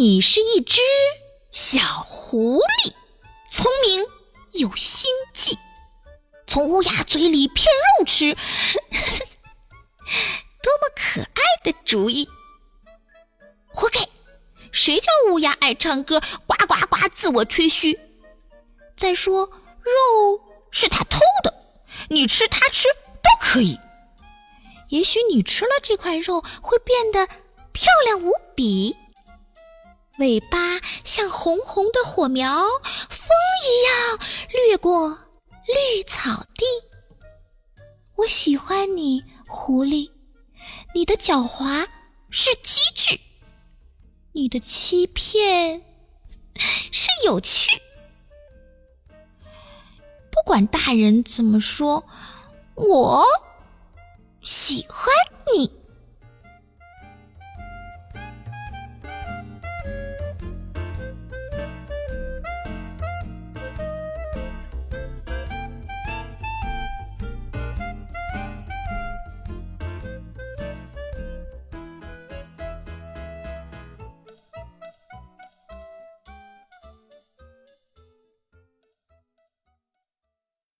你是一只小狐狸，聪明有心计，从乌鸦嘴里骗肉吃，多么可爱的主意！活该！谁叫乌鸦爱唱歌，呱呱呱自我吹嘘？再说肉是他偷的，你吃他吃都可以。也许你吃了这块肉会变得漂亮无比，尾巴像红红的火苗，风一样掠过绿草地。我喜欢你，狐狸，你的狡猾是机智，你的欺骗是有趣。不管大人怎么说，我。喜欢你。